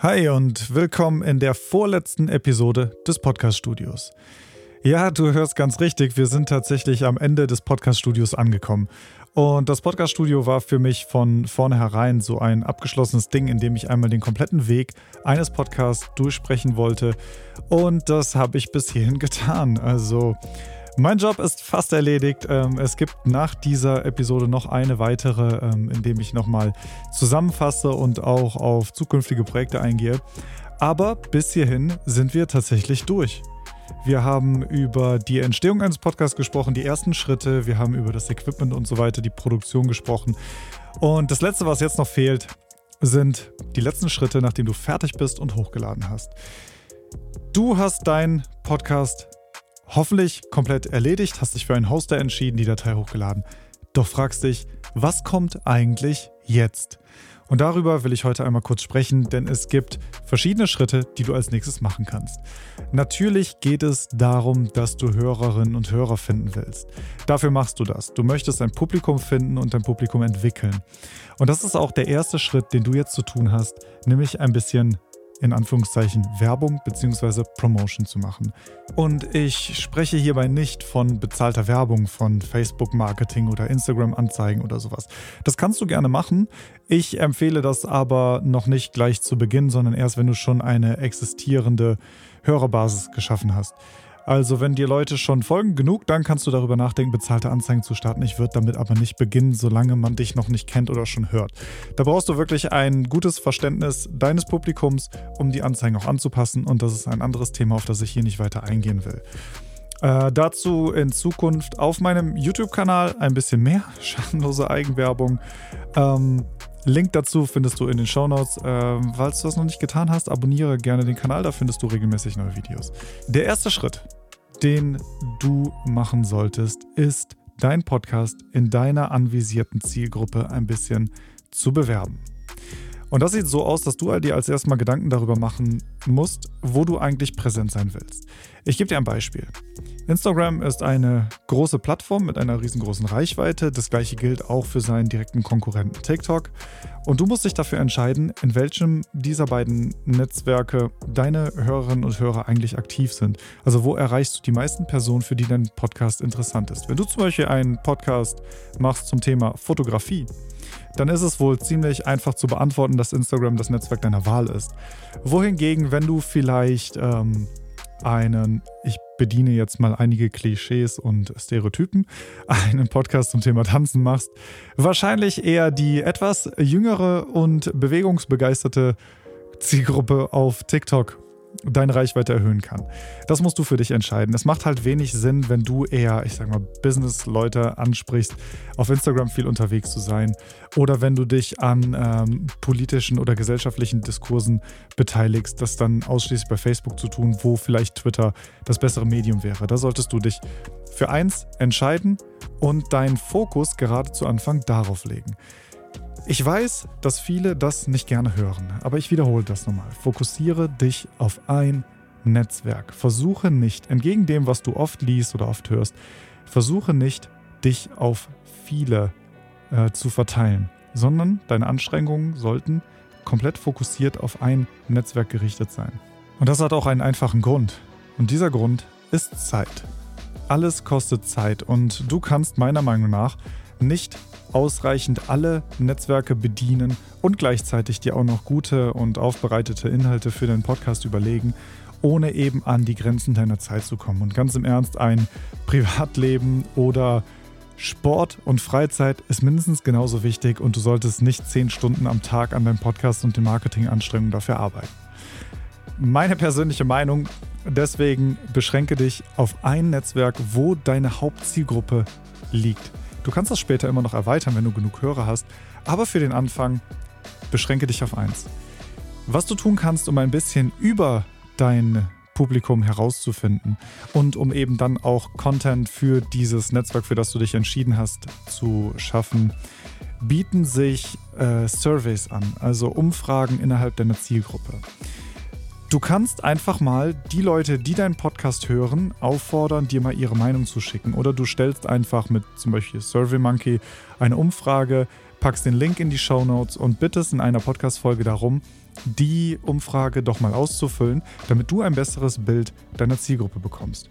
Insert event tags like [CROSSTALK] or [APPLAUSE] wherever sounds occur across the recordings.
Hi und willkommen in der vorletzten Episode des Podcast-Studios. Ja, du hörst ganz richtig, wir sind tatsächlich am Ende des Podcast-Studios angekommen. Und das Podcast-Studio war für mich von vornherein so ein abgeschlossenes Ding, in dem ich einmal den kompletten Weg eines Podcasts durchsprechen wollte. Und das habe ich bis hierhin getan. Also mein Job ist fast erledigt. Ähm, es gibt nach dieser Episode noch eine weitere, ähm, in dem ich nochmal zusammenfasse und auch auf zukünftige Projekte eingehe. Aber bis hierhin sind wir tatsächlich durch. Wir haben über die Entstehung eines Podcasts gesprochen, die ersten Schritte, wir haben über das Equipment und so weiter, die Produktion gesprochen. Und das Letzte, was jetzt noch fehlt, sind die letzten Schritte, nachdem du fertig bist und hochgeladen hast. Du hast deinen Podcast hoffentlich komplett erledigt, hast dich für einen Hoster entschieden, die Datei hochgeladen. Doch fragst dich, was kommt eigentlich jetzt? Und darüber will ich heute einmal kurz sprechen, denn es gibt verschiedene Schritte, die du als nächstes machen kannst. Natürlich geht es darum, dass du Hörerinnen und Hörer finden willst. Dafür machst du das. Du möchtest ein Publikum finden und dein Publikum entwickeln. Und das ist auch der erste Schritt, den du jetzt zu tun hast, nämlich ein bisschen in Anführungszeichen Werbung bzw. Promotion zu machen. Und ich spreche hierbei nicht von bezahlter Werbung, von Facebook-Marketing oder Instagram-Anzeigen oder sowas. Das kannst du gerne machen. Ich empfehle das aber noch nicht gleich zu Beginn, sondern erst, wenn du schon eine existierende Hörerbasis geschaffen hast. Also wenn dir Leute schon folgen genug, dann kannst du darüber nachdenken, bezahlte Anzeigen zu starten. Ich würde damit aber nicht beginnen, solange man dich noch nicht kennt oder schon hört. Da brauchst du wirklich ein gutes Verständnis deines Publikums, um die Anzeigen auch anzupassen. Und das ist ein anderes Thema, auf das ich hier nicht weiter eingehen will. Äh, dazu in Zukunft auf meinem YouTube-Kanal ein bisschen mehr [LAUGHS] schadenlose Eigenwerbung. Ähm, Link dazu findest du in den Shownotes. Ähm, falls du das noch nicht getan hast, abonniere gerne den Kanal, da findest du regelmäßig neue Videos. Der erste Schritt, den du machen solltest, ist, dein Podcast in deiner anvisierten Zielgruppe ein bisschen zu bewerben. Und das sieht so aus, dass du dir als erstes mal Gedanken darüber machen musst, wo du eigentlich präsent sein willst. Ich gebe dir ein Beispiel. Instagram ist eine große Plattform mit einer riesengroßen Reichweite. Das gleiche gilt auch für seinen direkten Konkurrenten TikTok. Und du musst dich dafür entscheiden, in welchem dieser beiden Netzwerke deine Hörerinnen und Hörer eigentlich aktiv sind. Also wo erreichst du die meisten Personen, für die dein Podcast interessant ist. Wenn du zum Beispiel einen Podcast machst zum Thema Fotografie, dann ist es wohl ziemlich einfach zu beantworten, dass Instagram das Netzwerk deiner Wahl ist. Wohingegen, wenn du vielleicht ähm, einen, ich bediene jetzt mal einige Klischees und Stereotypen, einen Podcast zum Thema Tanzen machst, wahrscheinlich eher die etwas jüngere und bewegungsbegeisterte Zielgruppe auf TikTok deine Reichweite erhöhen kann. Das musst du für dich entscheiden. Es macht halt wenig Sinn, wenn du eher, ich sag mal, Business-Leute ansprichst, auf Instagram viel unterwegs zu sein oder wenn du dich an ähm, politischen oder gesellschaftlichen Diskursen beteiligst, das dann ausschließlich bei Facebook zu tun, wo vielleicht Twitter das bessere Medium wäre. Da solltest du dich für eins entscheiden und deinen Fokus gerade zu Anfang darauf legen. Ich weiß, dass viele das nicht gerne hören, aber ich wiederhole das nochmal. Fokussiere dich auf ein Netzwerk. Versuche nicht, entgegen dem, was du oft liest oder oft hörst, versuche nicht, dich auf viele äh, zu verteilen, sondern deine Anstrengungen sollten komplett fokussiert auf ein Netzwerk gerichtet sein. Und das hat auch einen einfachen Grund. Und dieser Grund ist Zeit. Alles kostet Zeit und du kannst meiner Meinung nach nicht ausreichend alle Netzwerke bedienen und gleichzeitig dir auch noch gute und aufbereitete Inhalte für deinen Podcast überlegen, ohne eben an die Grenzen deiner Zeit zu kommen. Und ganz im Ernst, ein Privatleben oder Sport und Freizeit ist mindestens genauso wichtig und du solltest nicht zehn Stunden am Tag an deinem Podcast und den Marketinganstrengungen dafür arbeiten. Meine persönliche Meinung, deswegen beschränke dich auf ein Netzwerk, wo deine Hauptzielgruppe liegt. Du kannst das später immer noch erweitern, wenn du genug Hörer hast, aber für den Anfang beschränke dich auf eins. Was du tun kannst, um ein bisschen über dein Publikum herauszufinden und um eben dann auch Content für dieses Netzwerk, für das du dich entschieden hast, zu schaffen, bieten sich äh, Surveys an, also Umfragen innerhalb deiner Zielgruppe. Du kannst einfach mal die Leute, die deinen Podcast hören, auffordern, dir mal ihre Meinung zu schicken. Oder du stellst einfach mit zum Beispiel SurveyMonkey eine Umfrage, packst den Link in die Show Notes und bittest in einer Podcast-Folge darum, die Umfrage doch mal auszufüllen, damit du ein besseres Bild deiner Zielgruppe bekommst.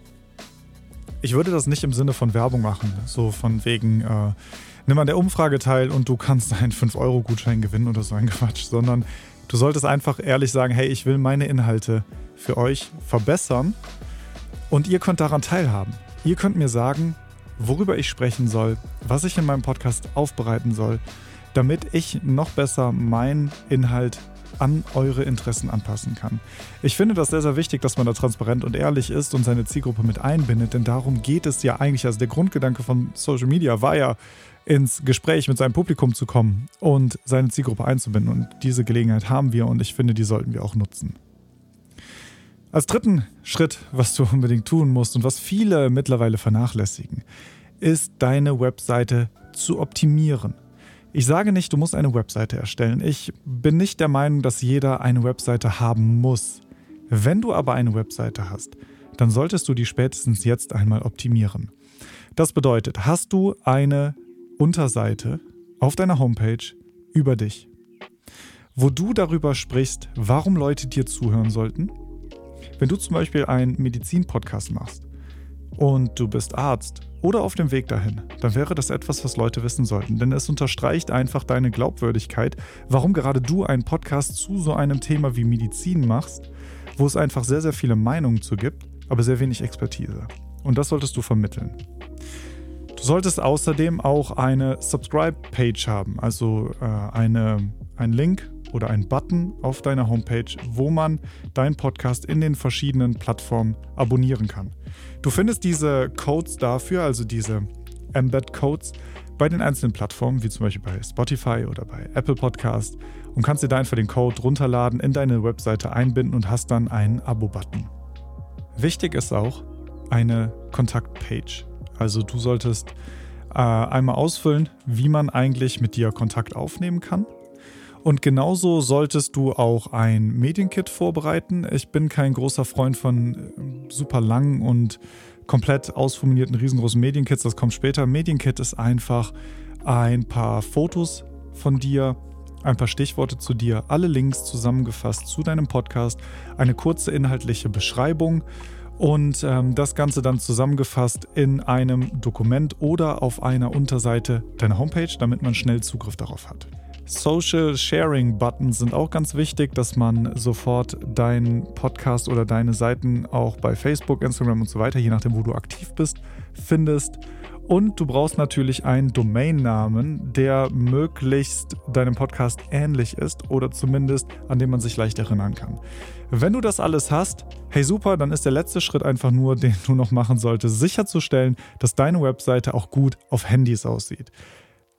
Ich würde das nicht im Sinne von Werbung machen, so von wegen, äh, nimm an der Umfrage teil und du kannst einen 5-Euro-Gutschein gewinnen oder so ein Quatsch, sondern du solltest einfach ehrlich sagen, hey, ich will meine Inhalte für euch verbessern und ihr könnt daran teilhaben. Ihr könnt mir sagen, worüber ich sprechen soll, was ich in meinem Podcast aufbereiten soll, damit ich noch besser meinen Inhalt an eure Interessen anpassen kann. Ich finde das sehr, sehr wichtig, dass man da transparent und ehrlich ist und seine Zielgruppe mit einbindet, denn darum geht es ja eigentlich. Also der Grundgedanke von Social Media war ja, ins Gespräch mit seinem Publikum zu kommen und seine Zielgruppe einzubinden. Und diese Gelegenheit haben wir und ich finde, die sollten wir auch nutzen. Als dritten Schritt, was du [LAUGHS] unbedingt tun musst und was viele mittlerweile vernachlässigen, ist deine Webseite zu optimieren. Ich sage nicht, du musst eine Webseite erstellen. Ich bin nicht der Meinung, dass jeder eine Webseite haben muss. Wenn du aber eine Webseite hast, dann solltest du die spätestens jetzt einmal optimieren. Das bedeutet, hast du eine Unterseite auf deiner Homepage über dich, wo du darüber sprichst, warum Leute dir zuhören sollten. Wenn du zum Beispiel einen Medizin-Podcast machst und du bist Arzt oder auf dem Weg dahin, dann wäre das etwas, was Leute wissen sollten. Denn es unterstreicht einfach deine Glaubwürdigkeit, warum gerade du einen Podcast zu so einem Thema wie Medizin machst, wo es einfach sehr, sehr viele Meinungen zu gibt, aber sehr wenig Expertise. Und das solltest du vermitteln. Du solltest außerdem auch eine Subscribe-Page haben, also äh, eine, ein Link oder ein Button auf deiner Homepage, wo man deinen Podcast in den verschiedenen Plattformen abonnieren kann. Du findest diese Codes dafür, also diese Embed-Codes, bei den einzelnen Plattformen, wie zum Beispiel bei Spotify oder bei Apple Podcast und kannst dir da einfach den Code runterladen, in deine Webseite einbinden und hast dann einen Abo-Button. Wichtig ist auch eine Kontaktpage. Also du solltest äh, einmal ausfüllen, wie man eigentlich mit dir Kontakt aufnehmen kann. Und genauso solltest du auch ein Medienkit vorbereiten. Ich bin kein großer Freund von äh, super langen und komplett ausformulierten riesengroßen Medienkits. Das kommt später. Medienkit ist einfach ein paar Fotos von dir, ein paar Stichworte zu dir, alle Links zusammengefasst zu deinem Podcast, eine kurze inhaltliche Beschreibung und ähm, das Ganze dann zusammengefasst in einem Dokument oder auf einer Unterseite deiner Homepage, damit man schnell Zugriff darauf hat. Social Sharing Buttons sind auch ganz wichtig, dass man sofort deinen Podcast oder deine Seiten auch bei Facebook, Instagram und so weiter, je nachdem, wo du aktiv bist, findest. Und du brauchst natürlich einen Domainnamen, der möglichst deinem Podcast ähnlich ist oder zumindest an dem man sich leicht erinnern kann. Wenn du das alles hast, hey super, dann ist der letzte Schritt einfach nur, [LAUGHS] den du noch machen solltest, sicherzustellen, dass deine Webseite auch gut auf Handys aussieht.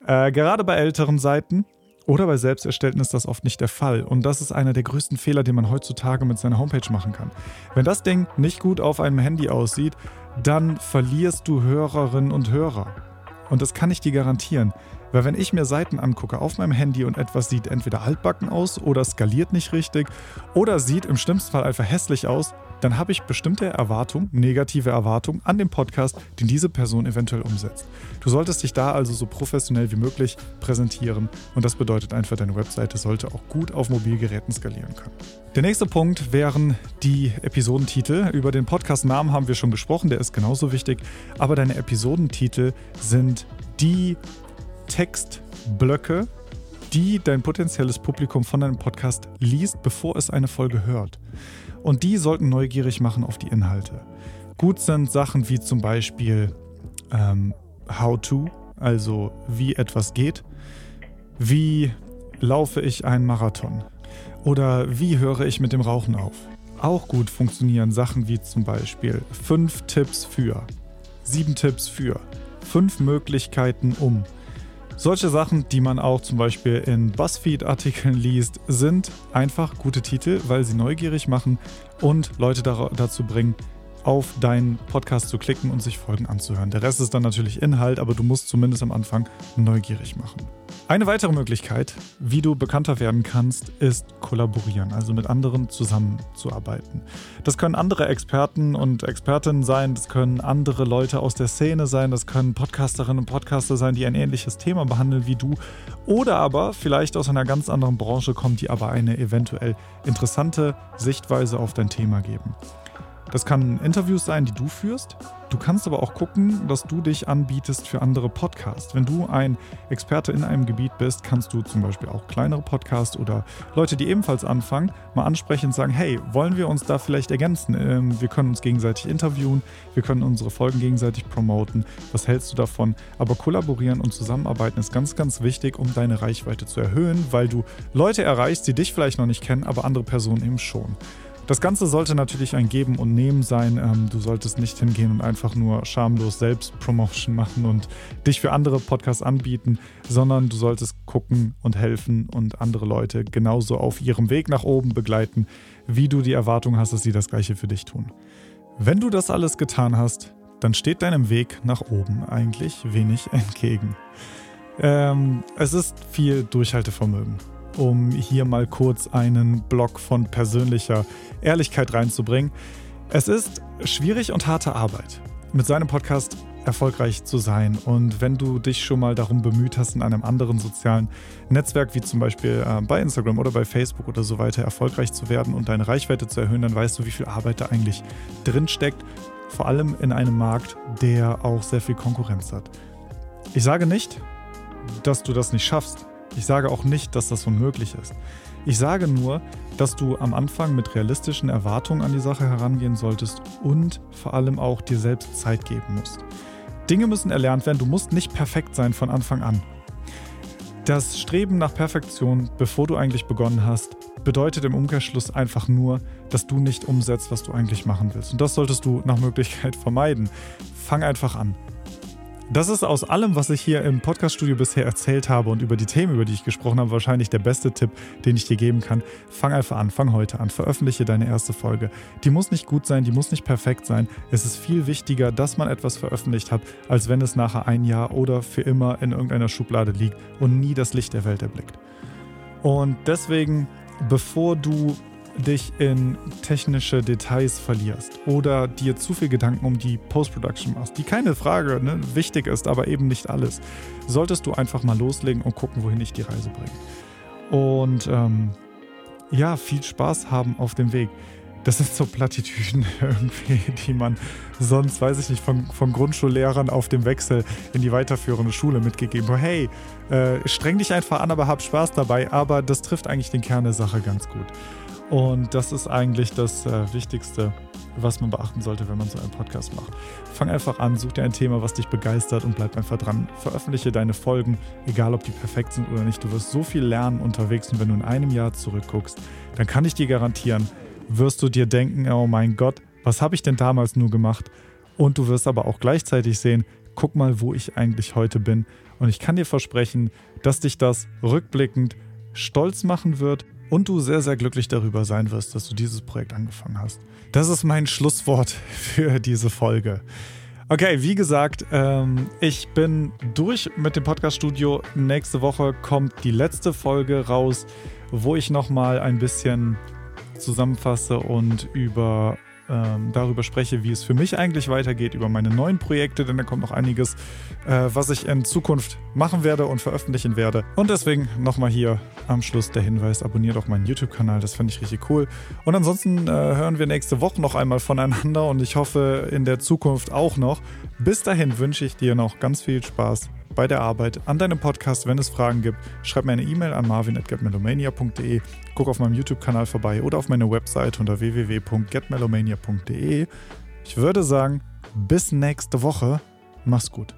Äh, gerade bei älteren Seiten oder bei selbst erstellten ist das oft nicht der Fall. Und das ist einer der größten Fehler, den man heutzutage mit seiner Homepage machen kann. Wenn das Ding nicht gut auf einem Handy aussieht, dann verlierst du Hörerinnen und Hörer. Und das kann ich dir garantieren. Weil wenn ich mir Seiten angucke auf meinem Handy und etwas sieht entweder altbacken aus oder skaliert nicht richtig oder sieht im schlimmsten Fall einfach hässlich aus, dann habe ich bestimmte Erwartungen, negative Erwartungen an den Podcast, den diese Person eventuell umsetzt. Du solltest dich da also so professionell wie möglich präsentieren und das bedeutet einfach, deine Webseite sollte auch gut auf Mobilgeräten skalieren können. Der nächste Punkt wären die Episodentitel. Über den Podcast-Namen haben wir schon gesprochen, der ist genauso wichtig, aber deine Episodentitel sind die Textblöcke, die dein potenzielles Publikum von deinem Podcast liest, bevor es eine Folge hört. Und die sollten neugierig machen auf die Inhalte. Gut sind Sachen wie zum Beispiel ähm, How to, also wie etwas geht. Wie laufe ich einen Marathon? Oder wie höre ich mit dem Rauchen auf? Auch gut funktionieren Sachen wie zum Beispiel 5 Tipps für, 7 Tipps für, 5 Möglichkeiten um. Solche Sachen, die man auch zum Beispiel in BuzzFeed-Artikeln liest, sind einfach gute Titel, weil sie neugierig machen und Leute dazu bringen, auf deinen Podcast zu klicken und sich Folgen anzuhören. Der Rest ist dann natürlich Inhalt, aber du musst zumindest am Anfang neugierig machen. Eine weitere Möglichkeit, wie du bekannter werden kannst, ist kollaborieren, also mit anderen zusammenzuarbeiten. Das können andere Experten und Expertinnen sein, das können andere Leute aus der Szene sein, das können Podcasterinnen und Podcaster sein, die ein ähnliches Thema behandeln wie du oder aber vielleicht aus einer ganz anderen Branche kommen, die aber eine eventuell interessante Sichtweise auf dein Thema geben. Das kann Interviews sein, die du führst. Du kannst aber auch gucken, dass du dich anbietest für andere Podcasts. Wenn du ein Experte in einem Gebiet bist, kannst du zum Beispiel auch kleinere Podcasts oder Leute, die ebenfalls anfangen, mal ansprechen und sagen, hey, wollen wir uns da vielleicht ergänzen? Ähm, wir können uns gegenseitig interviewen, wir können unsere Folgen gegenseitig promoten. Was hältst du davon? Aber kollaborieren und zusammenarbeiten ist ganz, ganz wichtig, um deine Reichweite zu erhöhen, weil du Leute erreichst, die dich vielleicht noch nicht kennen, aber andere Personen eben schon. Das Ganze sollte natürlich ein Geben und Nehmen sein. Ähm, du solltest nicht hingehen und einfach nur schamlos Selbstpromotion machen und dich für andere Podcasts anbieten, sondern du solltest gucken und helfen und andere Leute genauso auf ihrem Weg nach oben begleiten, wie du die Erwartung hast, dass sie das Gleiche für dich tun. Wenn du das alles getan hast, dann steht deinem Weg nach oben eigentlich wenig [LAUGHS] entgegen. Ähm, es ist viel Durchhaltevermögen um hier mal kurz einen Block von persönlicher Ehrlichkeit reinzubringen. Es ist schwierig und harte Arbeit, mit seinem Podcast erfolgreich zu sein. Und wenn du dich schon mal darum bemüht hast, in einem anderen sozialen Netzwerk, wie zum Beispiel äh, bei Instagram oder bei Facebook oder so weiter, erfolgreich zu werden und deine Reichweite zu erhöhen, dann weißt du, wie viel Arbeit da eigentlich drin steckt. Vor allem in einem Markt, der auch sehr viel Konkurrenz hat. Ich sage nicht, dass du das nicht schaffst. Ich sage auch nicht, dass das unmöglich ist. Ich sage nur, dass du am Anfang mit realistischen Erwartungen an die Sache herangehen solltest und vor allem auch dir selbst Zeit geben musst. Dinge müssen erlernt werden, du musst nicht perfekt sein von Anfang an. Das Streben nach Perfektion, bevor du eigentlich begonnen hast, bedeutet im Umkehrschluss einfach nur, dass du nicht umsetzt, was du eigentlich machen willst. Und das solltest du nach Möglichkeit vermeiden. Fang einfach an. Das ist aus allem, was ich hier im Podcaststudio bisher erzählt habe und über die Themen, über die ich gesprochen habe, wahrscheinlich der beste Tipp, den ich dir geben kann. Fang einfach an, fang heute an, veröffentliche deine erste Folge. Die muss nicht gut sein, die muss nicht perfekt sein. Es ist viel wichtiger, dass man etwas veröffentlicht hat, als wenn es nachher ein Jahr oder für immer in irgendeiner Schublade liegt und nie das Licht der Welt erblickt. Und deswegen, bevor du dich in technische Details verlierst oder dir zu viel Gedanken um die Post-Production machst, die keine Frage ne, wichtig ist, aber eben nicht alles, solltest du einfach mal loslegen und gucken, wohin ich die Reise bringe. Und ähm, ja, viel Spaß haben auf dem Weg. Das sind so Plattitüden [LAUGHS] irgendwie, die man sonst, weiß ich nicht, von, von Grundschullehrern auf dem Wechsel in die weiterführende Schule mitgegeben. Hey, äh, streng dich einfach an, aber hab Spaß dabei. Aber das trifft eigentlich den Kern der Sache ganz gut. Und das ist eigentlich das äh, Wichtigste, was man beachten sollte, wenn man so einen Podcast macht. Fang einfach an, such dir ein Thema, was dich begeistert und bleib einfach dran. Veröffentliche deine Folgen, egal ob die perfekt sind oder nicht. Du wirst so viel lernen unterwegs und wenn du in einem Jahr zurückguckst, dann kann ich dir garantieren, wirst du dir denken, oh mein Gott, was habe ich denn damals nur gemacht? Und du wirst aber auch gleichzeitig sehen, guck mal, wo ich eigentlich heute bin. Und ich kann dir versprechen, dass dich das rückblickend stolz machen wird und du sehr, sehr glücklich darüber sein wirst, dass du dieses Projekt angefangen hast. Das ist mein Schlusswort [LAUGHS] für diese Folge. Okay, wie gesagt, ähm, ich bin durch mit dem Podcast-Studio. Nächste Woche kommt die letzte Folge raus, wo ich nochmal ein bisschen zusammenfasse und über ähm, darüber spreche, wie es für mich eigentlich weitergeht, über meine neuen Projekte, denn da kommt noch einiges, äh, was ich in Zukunft machen werde und veröffentlichen werde. Und deswegen nochmal hier am Schluss der Hinweis, abonniert auch meinen YouTube-Kanal, das finde ich richtig cool. Und ansonsten äh, hören wir nächste Woche noch einmal voneinander und ich hoffe in der Zukunft auch noch. Bis dahin wünsche ich dir noch ganz viel Spaß bei der Arbeit an deinem Podcast. Wenn es Fragen gibt, schreib mir eine E-Mail an marvin.getmelomania.de, guck auf meinem YouTube-Kanal vorbei oder auf meine Website unter www.getmelomania.de. Ich würde sagen, bis nächste Woche. Mach's gut.